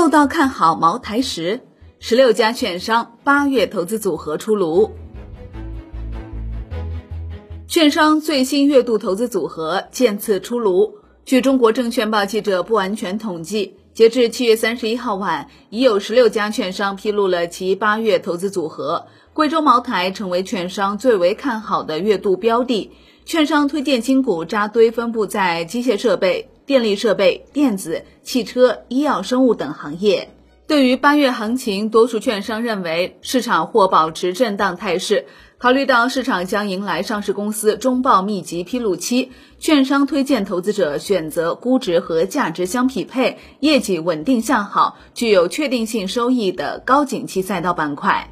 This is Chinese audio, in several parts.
又到看好茅台时，十六家券商八月投资组合出炉。券商最新月度投资组合渐次出炉。据中国证券报记者不完全统计，截至七月三十一号晚，已有十六家券商披露了其八月投资组合。贵州茅台成为券商最为看好的月度标的。券商推荐金股扎堆分布在机械设备、电力设备、电子、汽车、医药、生物等行业。对于八月行情，多数券商认为市场或保持震荡态势。考虑到市场将迎来上市公司中报密集披露期，券商推荐投资者选择估值和价值相匹配、业绩稳定向好、具有确定性收益的高景气赛道板块。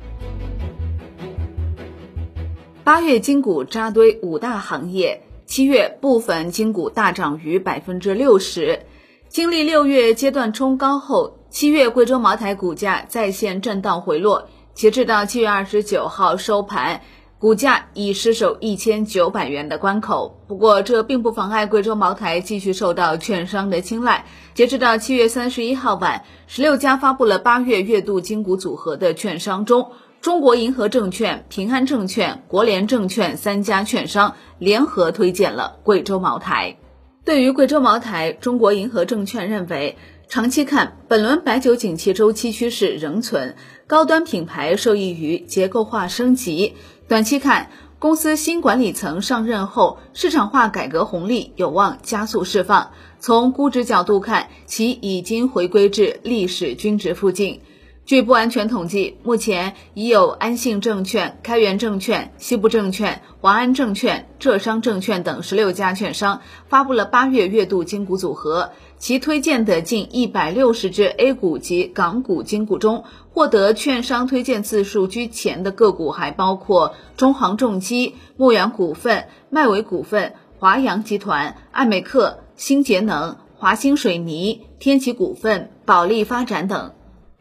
八月金股扎堆五大行业，七月部分金股大涨逾百分之六十。经历六月阶段冲高后，七月贵州茅台股价再现震荡回落。截至到七月二十九号收盘，股价已失守一千九百元的关口。不过，这并不妨碍贵州茅台继续受到券商的青睐。截至到七月三十一号晚，十六家发布了八月月度金股组合的券商中。中国银河证券、平安证券、国联证券三家券商联合推荐了贵州茅台。对于贵州茅台，中国银河证券认为，长期看，本轮白酒景气周期趋势仍存，高端品牌受益于结构化升级；短期看，公司新管理层上任后，市场化改革红利有望加速释放。从估值角度看，其已经回归至历史均值附近。据不完全统计，目前已有安信证券、开源证券、西部证券、华安证券、浙商证券等十六家券商发布了八月月度金股组合。其推荐的近一百六十只 A 股及港股金股中，获得券商推荐次数居前的个股还包括中航重机、牧羊股份、迈维股份、华阳集团、艾美克、新节能、华兴水泥、天齐股份、保利发展等。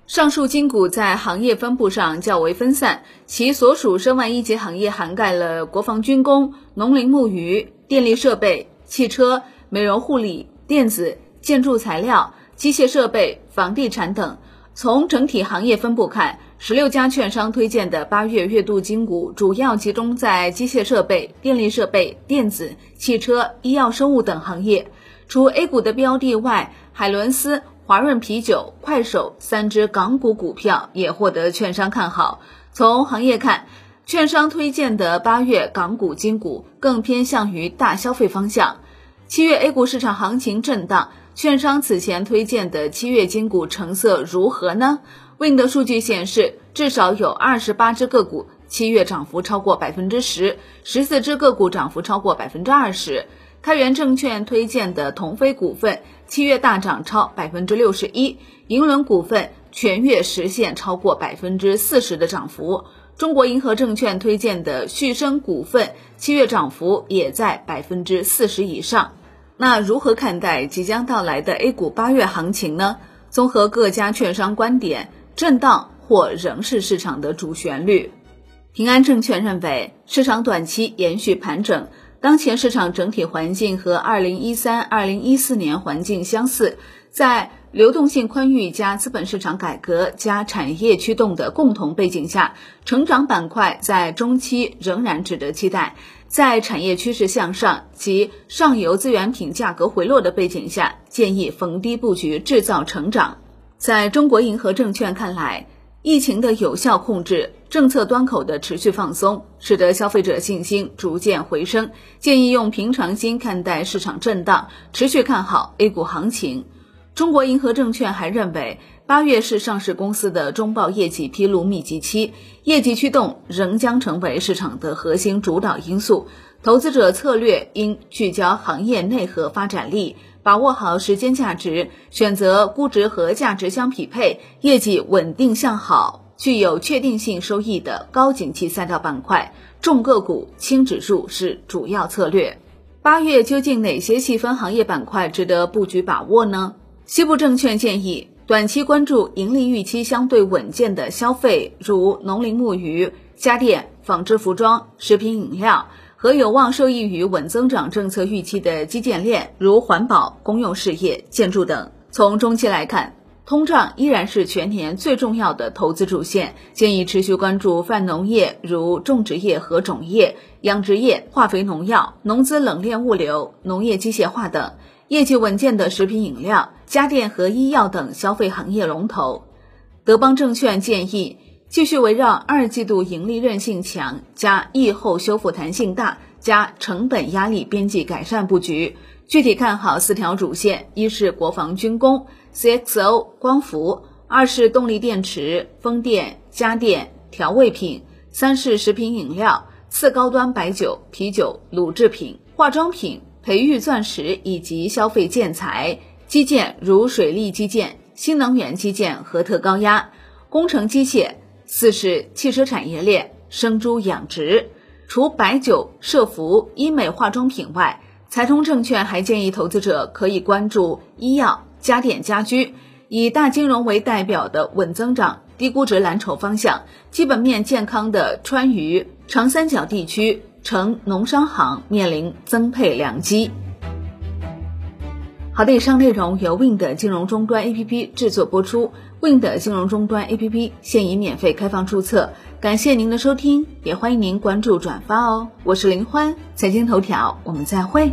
上述金股在行业分布上较为分散，其所属申万一级行业涵盖了国防军工、农林牧渔、电力设备、汽车、美容护理、电子、建筑材料、机械设备、房地产等。从整体行业分布看，十六家券商推荐的八月月度金股主要集中在机械设备、电力设备、电子、汽车、医药生物等行业。除 A 股的标的外，海伦斯。华润啤酒、快手三只港股股票也获得券商看好。从行业看，券商推荐的八月港股金股更偏向于大消费方向。七月 A 股市场行情震荡，券商此前推荐的七月金股成色如何呢？Wind 数据显示，至少有二十八只个股七月涨幅超过百分之十，十四只个股涨幅超过百分之二十。开源证券推荐的同飞股份七月大涨超百分之六十一，银轮股份全月实现超过百分之四十的涨幅。中国银河证券推荐的旭升股份七月涨幅也在百分之四十以上。那如何看待即将到来的 A 股八月行情呢？综合各家券商观点，震荡或仍是市场的主旋律。平安证券认为，市场短期延续盘整。当前市场整体环境和二零一三、二零一四年环境相似，在流动性宽裕加资本市场改革加产业驱动的共同背景下，成长板块在中期仍然值得期待。在产业趋势向上及上游资源品价格回落的背景下，建议逢低布局制造成长。在中国银河证券看来。疫情的有效控制，政策端口的持续放松，使得消费者信心逐渐回升。建议用平常心看待市场震荡，持续看好 A 股行情。中国银河证券还认为，八月是上市公司的中报业绩披露密集期，业绩驱动仍将成为市场的核心主导因素。投资者策略应聚焦行业内核发展力。把握好时间价值，选择估值和价值相匹配、业绩稳定向好、具有确定性收益的高景气赛道板块，重个股轻指数是主要策略。八月究竟哪些细分行业板块值得布局把握呢？西部证券建议短期关注盈利预期相对稳健的消费，如农林牧渔、家电、纺织服装、食品饮料。和有望受益于稳增长政策预期的基建链，如环保、公用事业、建筑等。从中期来看，通胀依然是全年最重要的投资主线，建议持续关注泛农业，如种植业和种业、养殖业、化肥农药、农资冷链物流、农业机械化等业绩稳健的食品饮料、家电和医药等消费行业龙头。德邦证券建议继续围绕二季度盈利韧性强、加疫后修复弹性大、加成本压力边际改善布局。具体看好四条主线：一是国防军工、CXO、光伏；二是动力电池、风电、家电、调味品；三是食品饮料、次高端白酒、啤酒、乳制品、化妆品、培育钻石以及消费建材；基建如水利基建、新能源基建和特高压。工程机械；四是汽车产业链、生猪养殖。除白酒、设服、医美化妆品外，财通证券还建议投资者可以关注医药、家电、家居，以大金融为代表的稳增长、低估值蓝筹方向，基本面健康的川渝、长三角地区成农商行面临增配良机。好的，以上内容由 Wind 金融终端 APP 制作播出，Wind 金融终端 APP 现已免费开放注册，感谢您的收听，也欢迎您关注转发哦。我是林欢，财经头条，我们再会。